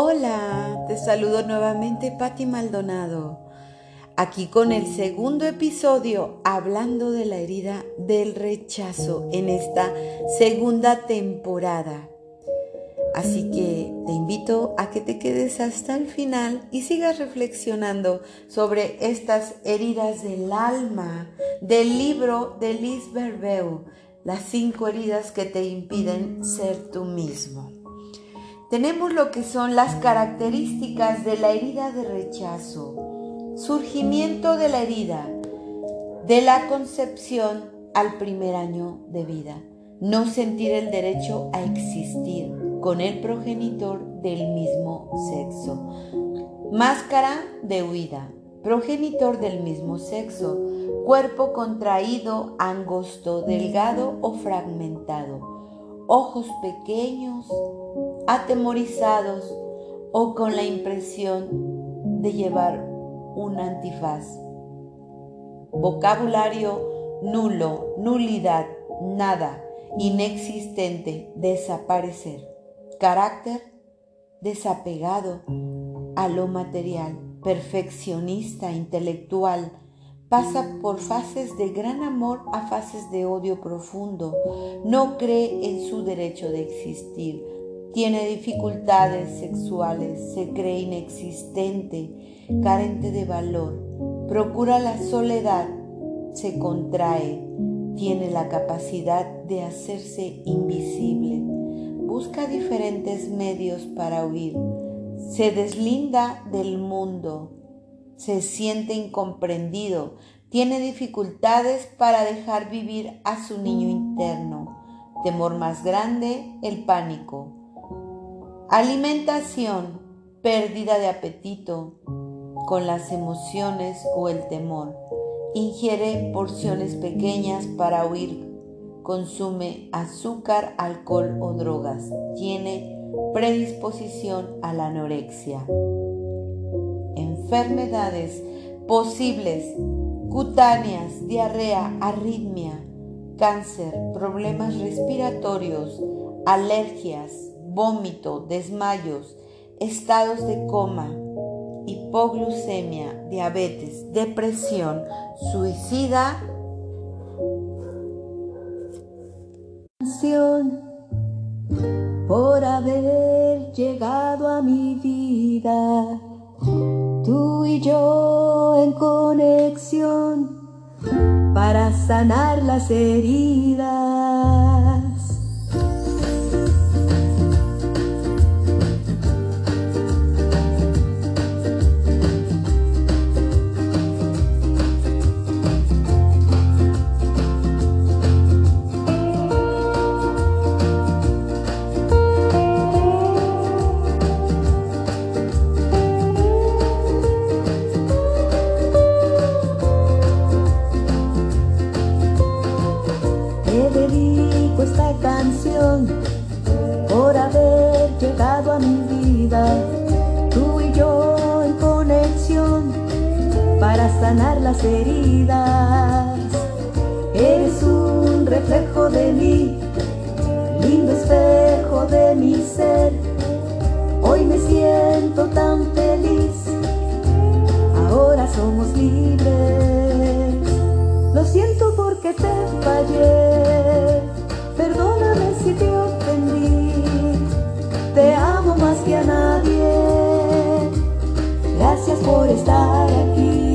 Hola, te saludo nuevamente Patti Maldonado, aquí con el segundo episodio hablando de la herida del rechazo en esta segunda temporada. Así que te invito a que te quedes hasta el final y sigas reflexionando sobre estas heridas del alma del libro de Liz Berbeu, las cinco heridas que te impiden ser tú mismo tenemos lo que son las características de la herida de rechazo, surgimiento de la herida, de la concepción al primer año de vida, no sentir el derecho a existir con el progenitor del mismo sexo, máscara de huida, progenitor del mismo sexo, cuerpo contraído, angosto, delgado o fragmentado ojos pequeños, atemorizados o con la impresión de llevar un antifaz. Vocabulario nulo, nulidad, nada, inexistente, desaparecer. Carácter desapegado a lo material, perfeccionista, intelectual, Pasa por fases de gran amor a fases de odio profundo. No cree en su derecho de existir. Tiene dificultades sexuales. Se cree inexistente, carente de valor. Procura la soledad. Se contrae. Tiene la capacidad de hacerse invisible. Busca diferentes medios para huir. Se deslinda del mundo se siente incomprendido, tiene dificultades para dejar vivir a su niño interno. Temor más grande, el pánico. Alimentación, pérdida de apetito con las emociones o el temor. Ingiere porciones pequeñas para huir. Consume azúcar, alcohol o drogas. Tiene predisposición a la anorexia enfermedades posibles, cutáneas, diarrea, arritmia, cáncer, problemas respiratorios, alergias, vómito, desmayos, estados de coma, hipoglucemia, diabetes, depresión, suicida. Por haber llegado a mi vida tú y yo en conexión para sanar las heridas. Sanar las heridas. Eres un reflejo de mí, lindo espejo de mi ser. Hoy me siento tan feliz, ahora somos libres. Lo siento porque te fallé, a nadie, gracias por estar aquí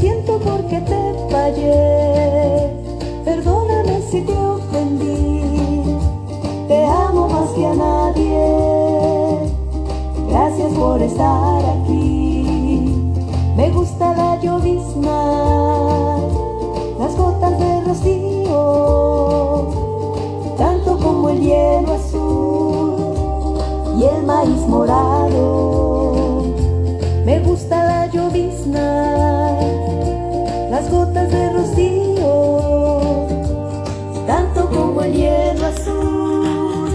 siento porque te fallé. Perdóname si te ofendí. Te amo más que a nadie. Gracias por estar aquí. Me gusta la llovizna, las gotas de rocío, morado. Me gusta la llovizna las gotas de rocío, tanto como el hielo azul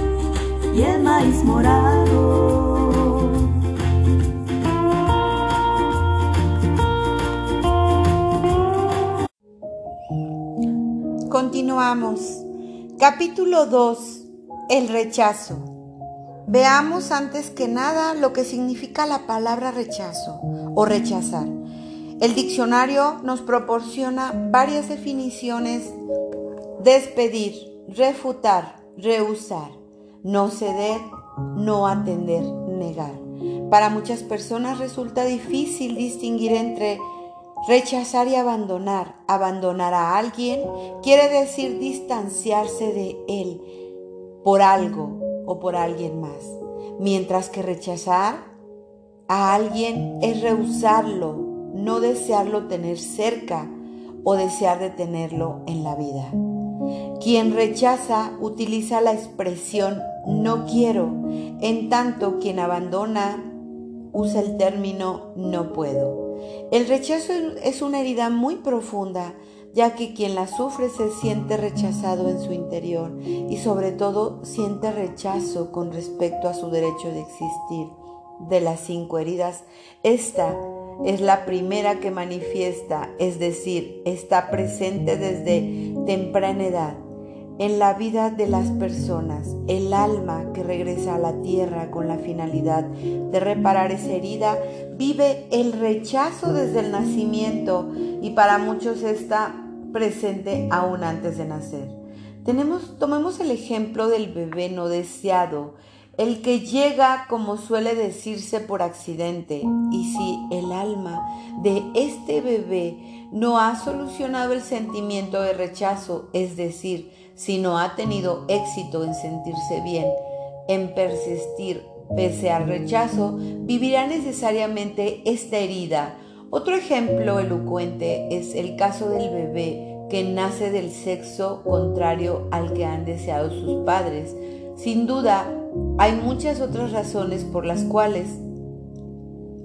y el maíz morado. Continuamos. Capítulo 2. El rechazo. Veamos antes que nada lo que significa la palabra rechazo o rechazar. El diccionario nos proporciona varias definiciones. Despedir, refutar, rehusar, no ceder, no atender, negar. Para muchas personas resulta difícil distinguir entre rechazar y abandonar. Abandonar a alguien quiere decir distanciarse de él por algo o por alguien más, mientras que rechazar a alguien es rehusarlo, no desearlo tener cerca o desear de tenerlo en la vida. Quien rechaza utiliza la expresión no quiero, en tanto quien abandona usa el término no puedo. El rechazo es una herida muy profunda, ya que quien la sufre se siente rechazado en su interior y sobre todo siente rechazo con respecto a su derecho de existir. De las cinco heridas, esta es la primera que manifiesta, es decir, está presente desde temprana edad en la vida de las personas. El alma que regresa a la tierra con la finalidad de reparar esa herida vive el rechazo desde el nacimiento y para muchos está presente aún antes de nacer. Tenemos, tomemos el ejemplo del bebé no deseado, el que llega, como suele decirse, por accidente. Y si el alma de este bebé no ha solucionado el sentimiento de rechazo, es decir, si no ha tenido éxito en sentirse bien, en persistir pese al rechazo, vivirá necesariamente esta herida. Otro ejemplo elocuente es el caso del bebé que nace del sexo contrario al que han deseado sus padres. Sin duda, hay muchas otras razones por las cuales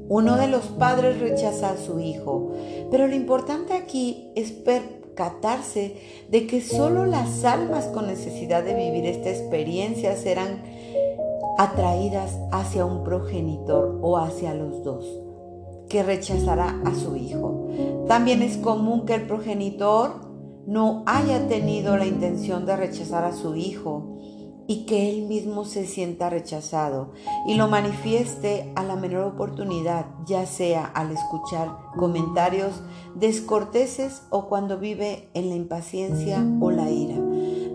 uno de los padres rechaza a su hijo, pero lo importante aquí es de que solo las almas con necesidad de vivir esta experiencia serán atraídas hacia un progenitor o hacia los dos, que rechazará a su hijo. También es común que el progenitor no haya tenido la intención de rechazar a su hijo y que él mismo se sienta rechazado y lo manifieste a la menor oportunidad, ya sea al escuchar comentarios descorteses o cuando vive en la impaciencia o la ira.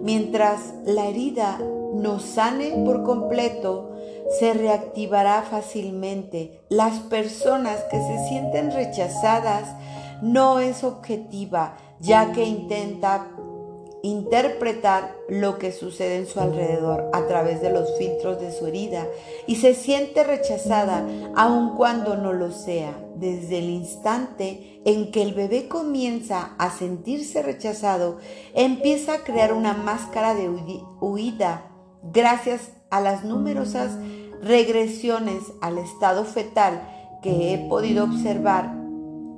Mientras la herida no sane por completo, se reactivará fácilmente. Las personas que se sienten rechazadas no es objetiva, ya que intenta interpretar lo que sucede en su alrededor a través de los filtros de su herida y se siente rechazada aun cuando no lo sea. Desde el instante en que el bebé comienza a sentirse rechazado, empieza a crear una máscara de huida gracias a las numerosas regresiones al estado fetal que he podido observar.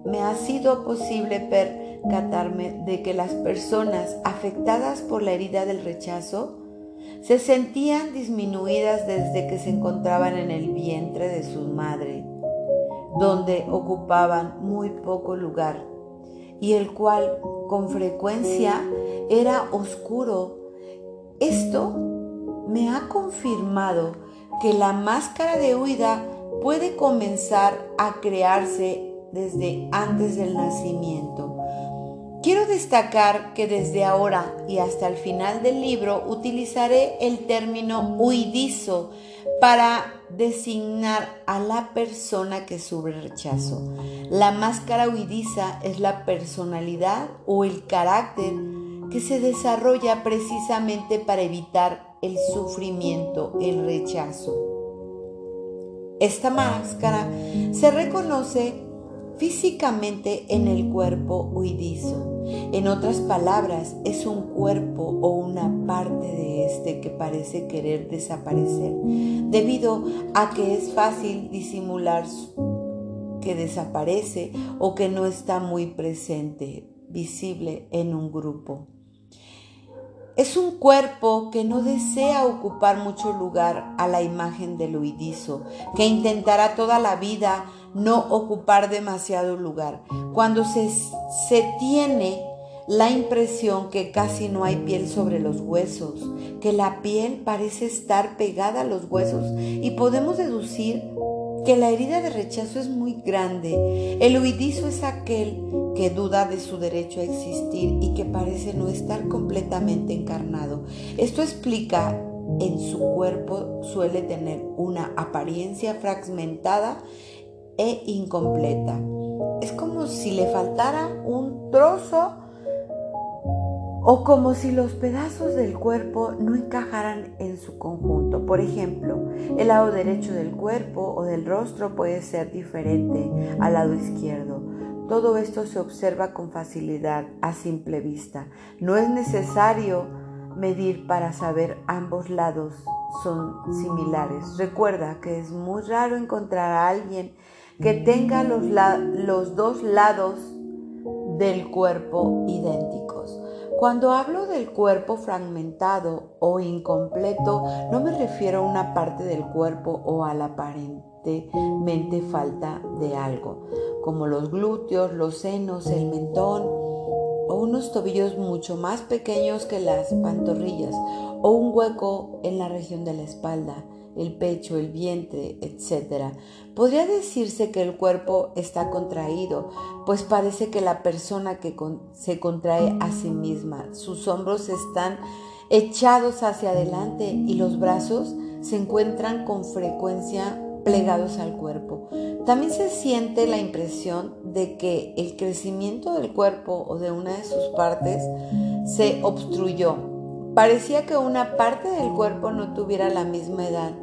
Me ha sido posible de que las personas afectadas por la herida del rechazo se sentían disminuidas desde que se encontraban en el vientre de su madre, donde ocupaban muy poco lugar y el cual con frecuencia era oscuro. Esto me ha confirmado que la máscara de huida puede comenzar a crearse desde antes del nacimiento. Quiero destacar que desde ahora y hasta el final del libro utilizaré el término huidizo para designar a la persona que sufre rechazo. La máscara huidiza es la personalidad o el carácter que se desarrolla precisamente para evitar el sufrimiento, el rechazo. Esta máscara se reconoce físicamente en el cuerpo huidizo. En otras palabras, es un cuerpo o una parte de este que parece querer desaparecer, debido a que es fácil disimular que desaparece o que no está muy presente, visible en un grupo. Es un cuerpo que no desea ocupar mucho lugar a la imagen del huidizo, que intentará toda la vida no ocupar demasiado lugar. Cuando se, se tiene la impresión que casi no hay piel sobre los huesos, que la piel parece estar pegada a los huesos y podemos deducir que la herida de rechazo es muy grande. El huidizo es aquel que duda de su derecho a existir y que parece no estar completamente encarnado. Esto explica en su cuerpo suele tener una apariencia fragmentada e incompleta. Es como si le faltara un trozo o como si los pedazos del cuerpo no encajaran en su conjunto. Por ejemplo, el lado derecho del cuerpo o del rostro puede ser diferente al lado izquierdo. Todo esto se observa con facilidad a simple vista. No es necesario medir para saber ambos lados son similares. Recuerda que es muy raro encontrar a alguien que tenga los, los dos lados del cuerpo idénticos. Cuando hablo del cuerpo fragmentado o incompleto, no me refiero a una parte del cuerpo o a la aparentemente falta de algo, como los glúteos, los senos, el mentón o unos tobillos mucho más pequeños que las pantorrillas o un hueco en la región de la espalda el pecho, el vientre, etc. Podría decirse que el cuerpo está contraído, pues parece que la persona que se contrae a sí misma, sus hombros están echados hacia adelante y los brazos se encuentran con frecuencia plegados al cuerpo. También se siente la impresión de que el crecimiento del cuerpo o de una de sus partes se obstruyó. Parecía que una parte del cuerpo no tuviera la misma edad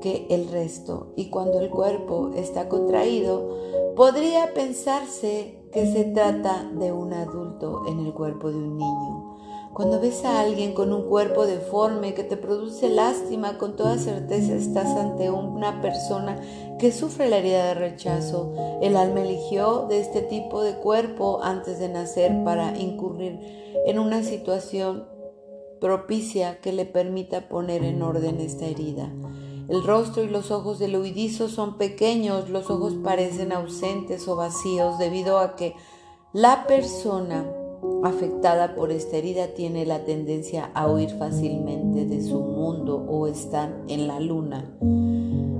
que el resto y cuando el cuerpo está contraído, podría pensarse que se trata de un adulto en el cuerpo de un niño. Cuando ves a alguien con un cuerpo deforme que te produce lástima, con toda certeza estás ante una persona que sufre la herida de rechazo. El alma eligió de este tipo de cuerpo antes de nacer para incurrir en una situación propicia que le permita poner en orden esta herida. El rostro y los ojos del huidizo son pequeños, los ojos parecen ausentes o vacíos debido a que la persona afectada por esta herida tiene la tendencia a huir fácilmente de su mundo o están en la luna.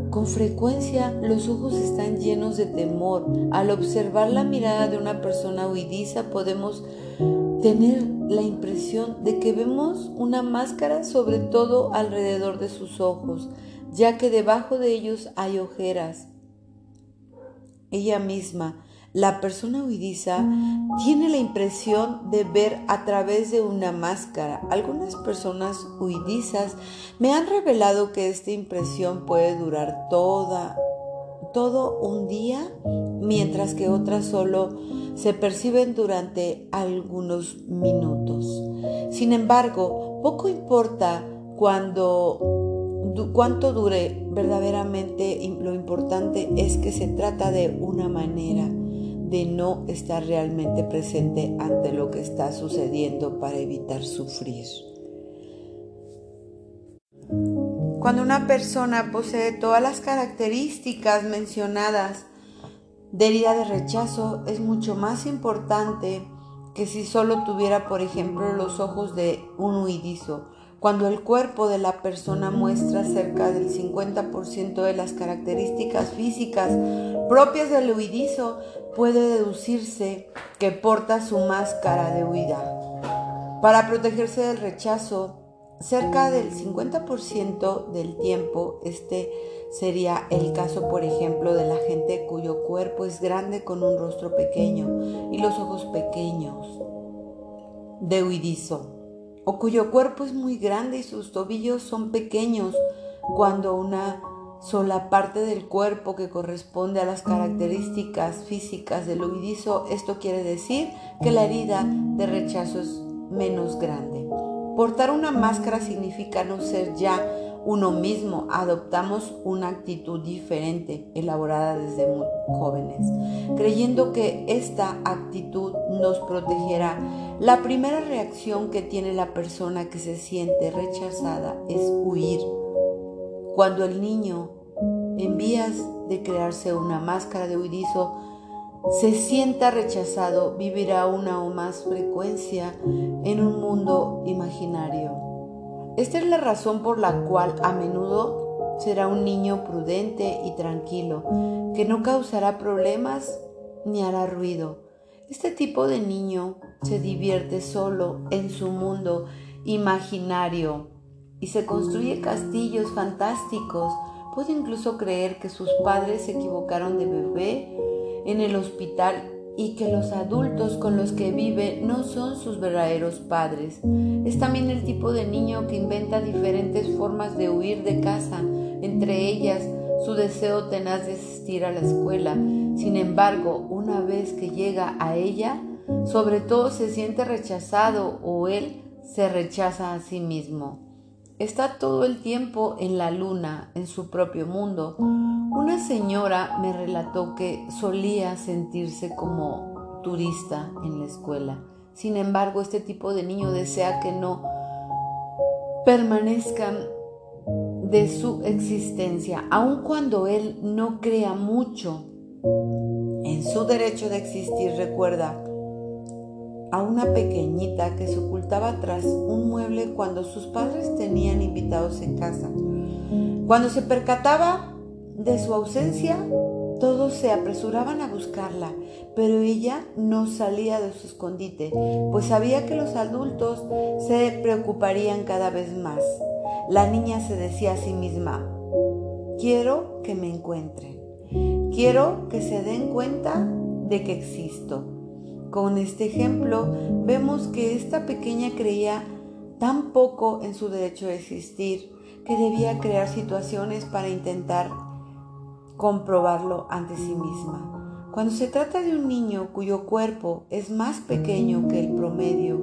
Con frecuencia los ojos están llenos de temor. Al observar la mirada de una persona huidiza podemos tener la impresión de que vemos una máscara sobre todo alrededor de sus ojos ya que debajo de ellos hay ojeras. Ella misma, la persona huidiza, tiene la impresión de ver a través de una máscara. Algunas personas huidizas me han revelado que esta impresión puede durar toda, todo un día, mientras que otras solo se perciben durante algunos minutos. Sin embargo, poco importa cuando cuánto dure verdaderamente, lo importante es que se trata de una manera de no estar realmente presente ante lo que está sucediendo para evitar sufrir. Cuando una persona posee todas las características mencionadas de herida de rechazo, es mucho más importante que si solo tuviera, por ejemplo, los ojos de un huidizo cuando el cuerpo de la persona muestra cerca del 50% de las características físicas propias del huidizo, puede deducirse que porta su máscara de huida. Para protegerse del rechazo, cerca del 50% del tiempo, este sería el caso, por ejemplo, de la gente cuyo cuerpo es grande con un rostro pequeño y los ojos pequeños de huidizo o cuyo cuerpo es muy grande y sus tobillos son pequeños, cuando una sola parte del cuerpo que corresponde a las características físicas del huidizo, esto quiere decir que la herida de rechazo es menos grande. Portar una máscara significa no ser ya uno mismo, adoptamos una actitud diferente, elaborada desde muy jóvenes, creyendo que esta actitud nos protegerá. La primera reacción que tiene la persona que se siente rechazada es huir. Cuando el niño en vías de crearse una máscara de huidizo se sienta rechazado, vivirá una o más frecuencia en un mundo imaginario. Esta es la razón por la cual a menudo será un niño prudente y tranquilo, que no causará problemas ni hará ruido. Este tipo de niño se divierte solo en su mundo imaginario y se construye castillos fantásticos. Puede incluso creer que sus padres se equivocaron de bebé en el hospital y que los adultos con los que vive no son sus verdaderos padres. Es también el tipo de niño que inventa diferentes formas de huir de casa, entre ellas su deseo tenaz de asistir a la escuela. Sin embargo, una vez que llega a ella, sobre todo se siente rechazado o él se rechaza a sí mismo. Está todo el tiempo en la luna, en su propio mundo. Una señora me relató que solía sentirse como turista en la escuela. Sin embargo, este tipo de niño desea que no permanezcan de su existencia, aun cuando él no crea mucho en su derecho de existir. Recuerda, a una pequeñita que se ocultaba tras un mueble cuando sus padres tenían invitados en casa. Cuando se percataba de su ausencia, todos se apresuraban a buscarla, pero ella no salía de su escondite, pues sabía que los adultos se preocuparían cada vez más. La niña se decía a sí misma, quiero que me encuentren, quiero que se den cuenta de que existo. Con este ejemplo vemos que esta pequeña creía tan poco en su derecho a existir que debía crear situaciones para intentar comprobarlo ante sí misma. Cuando se trata de un niño cuyo cuerpo es más pequeño que el promedio,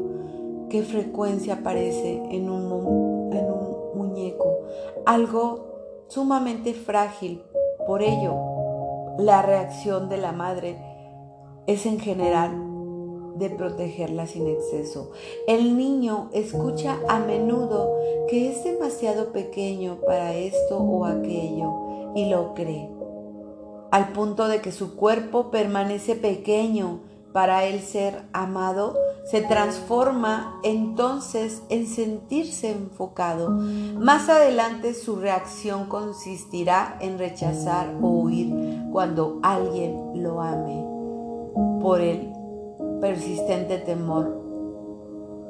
¿qué frecuencia aparece en un, en un muñeco? Algo sumamente frágil. Por ello, la reacción de la madre es en general de protegerla sin exceso. El niño escucha a menudo que es demasiado pequeño para esto o aquello y lo cree, al punto de que su cuerpo permanece pequeño para él ser amado, se transforma entonces en sentirse enfocado. Más adelante su reacción consistirá en rechazar o huir cuando alguien lo ame por él persistente temor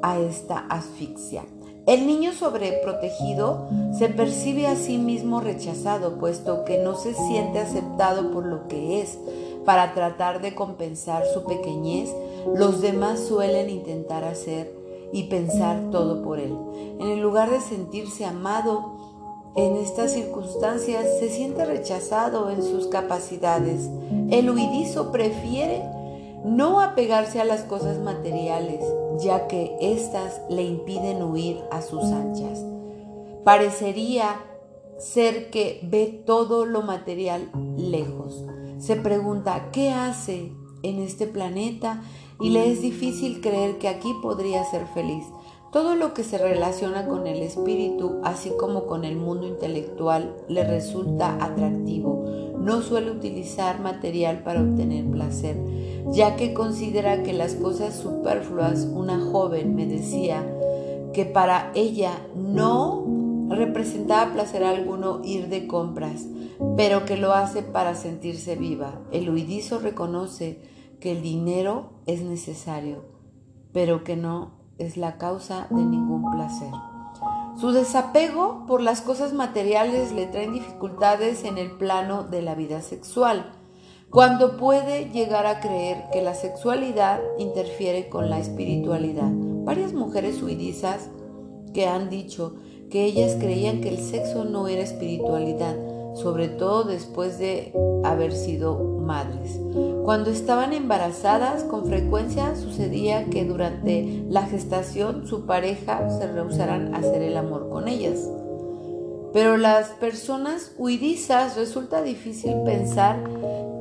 a esta asfixia. El niño sobreprotegido se percibe a sí mismo rechazado, puesto que no se siente aceptado por lo que es. Para tratar de compensar su pequeñez, los demás suelen intentar hacer y pensar todo por él. En el lugar de sentirse amado en estas circunstancias, se siente rechazado en sus capacidades. El huidizo prefiere no apegarse a las cosas materiales, ya que éstas le impiden huir a sus anchas. Parecería ser que ve todo lo material lejos. Se pregunta, ¿qué hace en este planeta? Y le es difícil creer que aquí podría ser feliz. Todo lo que se relaciona con el espíritu, así como con el mundo intelectual, le resulta atractivo. No suele utilizar material para obtener placer ya que considera que las cosas superfluas, una joven me decía que para ella no representaba placer alguno ir de compras, pero que lo hace para sentirse viva. El huidizo reconoce que el dinero es necesario, pero que no es la causa de ningún placer. Su desapego por las cosas materiales le traen dificultades en el plano de la vida sexual cuando puede llegar a creer que la sexualidad interfiere con la espiritualidad. Varias mujeres suidizas que han dicho que ellas creían que el sexo no era espiritualidad, sobre todo después de haber sido madres. Cuando estaban embarazadas, con frecuencia sucedía que durante la gestación su pareja se rehusaran a hacer el amor con ellas. Pero las personas huidizas resulta difícil pensar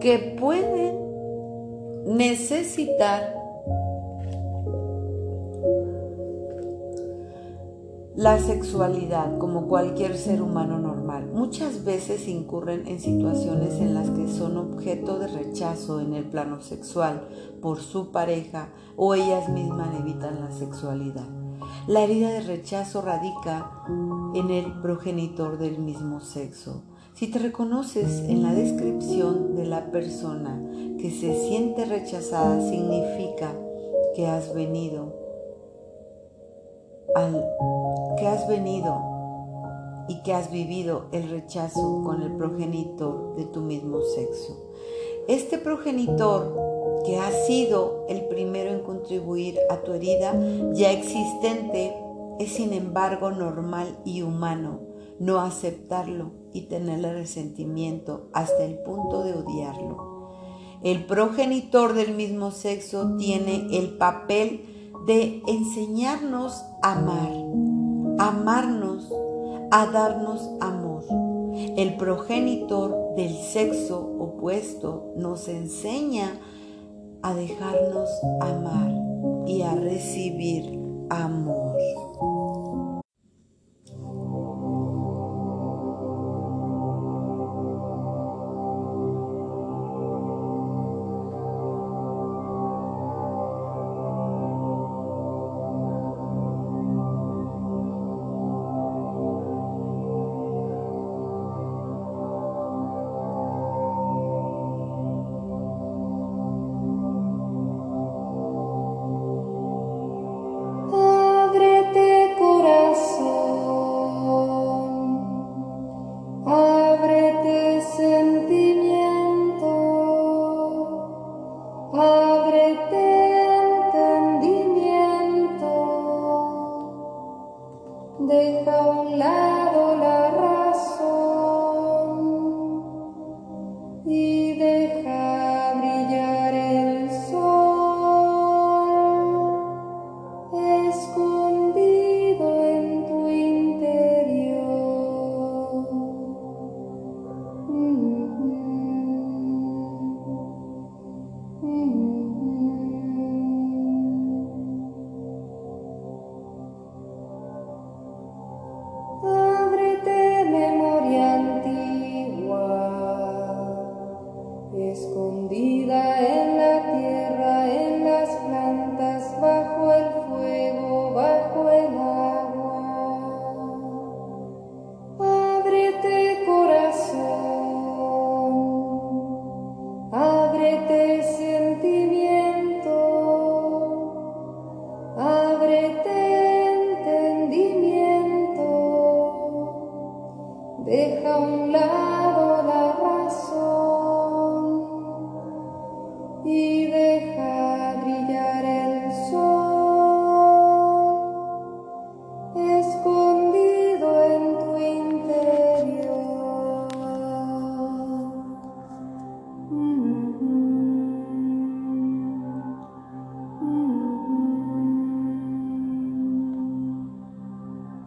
que pueden necesitar la sexualidad como cualquier ser humano normal. Muchas veces incurren en situaciones en las que son objeto de rechazo en el plano sexual por su pareja o ellas mismas evitan la sexualidad. La herida de rechazo radica en el progenitor del mismo sexo. Si te reconoces en la descripción de la persona que se siente rechazada, significa que has venido al que has venido y que has vivido el rechazo con el progenitor de tu mismo sexo. Este progenitor que ha sido el primero en contribuir a tu herida ya existente es sin embargo normal y humano no aceptarlo y tenerle resentimiento hasta el punto de odiarlo. El progenitor del mismo sexo tiene el papel de enseñarnos amar, amarnos, a darnos amor. El progenitor del sexo opuesto nos enseña a dejarnos amar y a recibir amor.